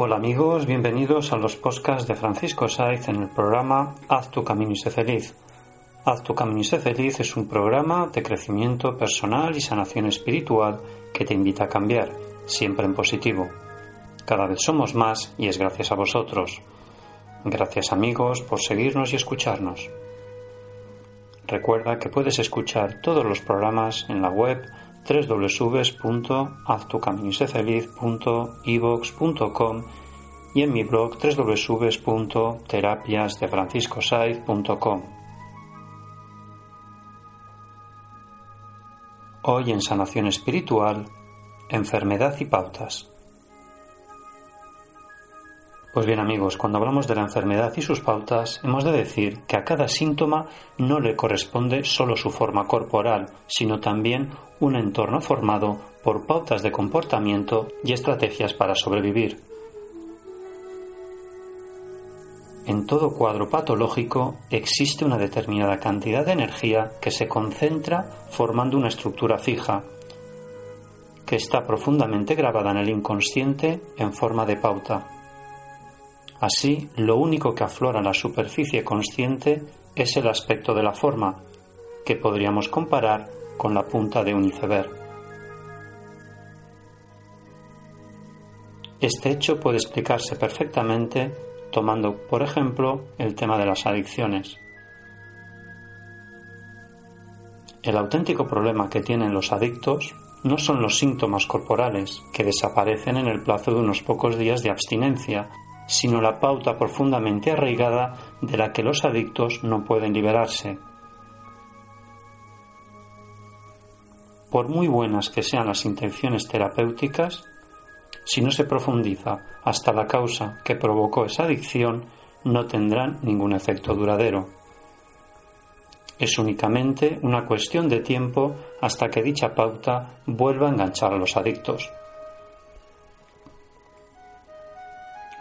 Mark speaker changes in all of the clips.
Speaker 1: Hola amigos, bienvenidos a los podcasts de Francisco Saiz en el programa Haz tu camino y sé feliz. Haz tu camino y sé feliz es un programa de crecimiento personal y sanación espiritual que te invita a cambiar, siempre en positivo. Cada vez somos más y es gracias a vosotros. Gracias amigos por seguirnos y escucharnos. Recuerda que puedes escuchar todos los programas en la web www.haztucaminosefeliz.evox.com y en mi blog www.terapiasdefranciscosaiz.com. Hoy en Sanación Espiritual, Enfermedad y Pautas. Pues bien amigos, cuando hablamos de la enfermedad y sus pautas, hemos de decir que a cada síntoma no le corresponde solo su forma corporal, sino también un entorno formado por pautas de comportamiento y estrategias para sobrevivir. En todo cuadro patológico existe una determinada cantidad de energía que se concentra formando una estructura fija, que está profundamente grabada en el inconsciente en forma de pauta. Así, lo único que aflora la superficie consciente es el aspecto de la forma, que podríamos comparar con la punta de un iceberg. Este hecho puede explicarse perfectamente tomando, por ejemplo, el tema de las adicciones. El auténtico problema que tienen los adictos no son los síntomas corporales, que desaparecen en el plazo de unos pocos días de abstinencia, sino la pauta profundamente arraigada de la que los adictos no pueden liberarse. Por muy buenas que sean las intenciones terapéuticas, si no se profundiza hasta la causa que provocó esa adicción, no tendrán ningún efecto duradero. Es únicamente una cuestión de tiempo hasta que dicha pauta vuelva a enganchar a los adictos.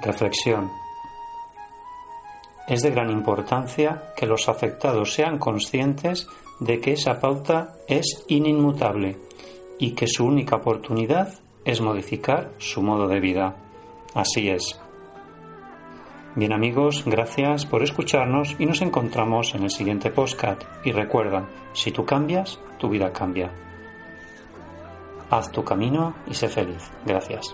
Speaker 1: Reflexión. Es de gran importancia que los afectados sean conscientes de que esa pauta es ininmutable y que su única oportunidad es modificar su modo de vida. Así es. Bien amigos, gracias por escucharnos y nos encontramos en el siguiente postcat. Y recuerda, si tú cambias, tu vida cambia. Haz tu camino y sé feliz. Gracias.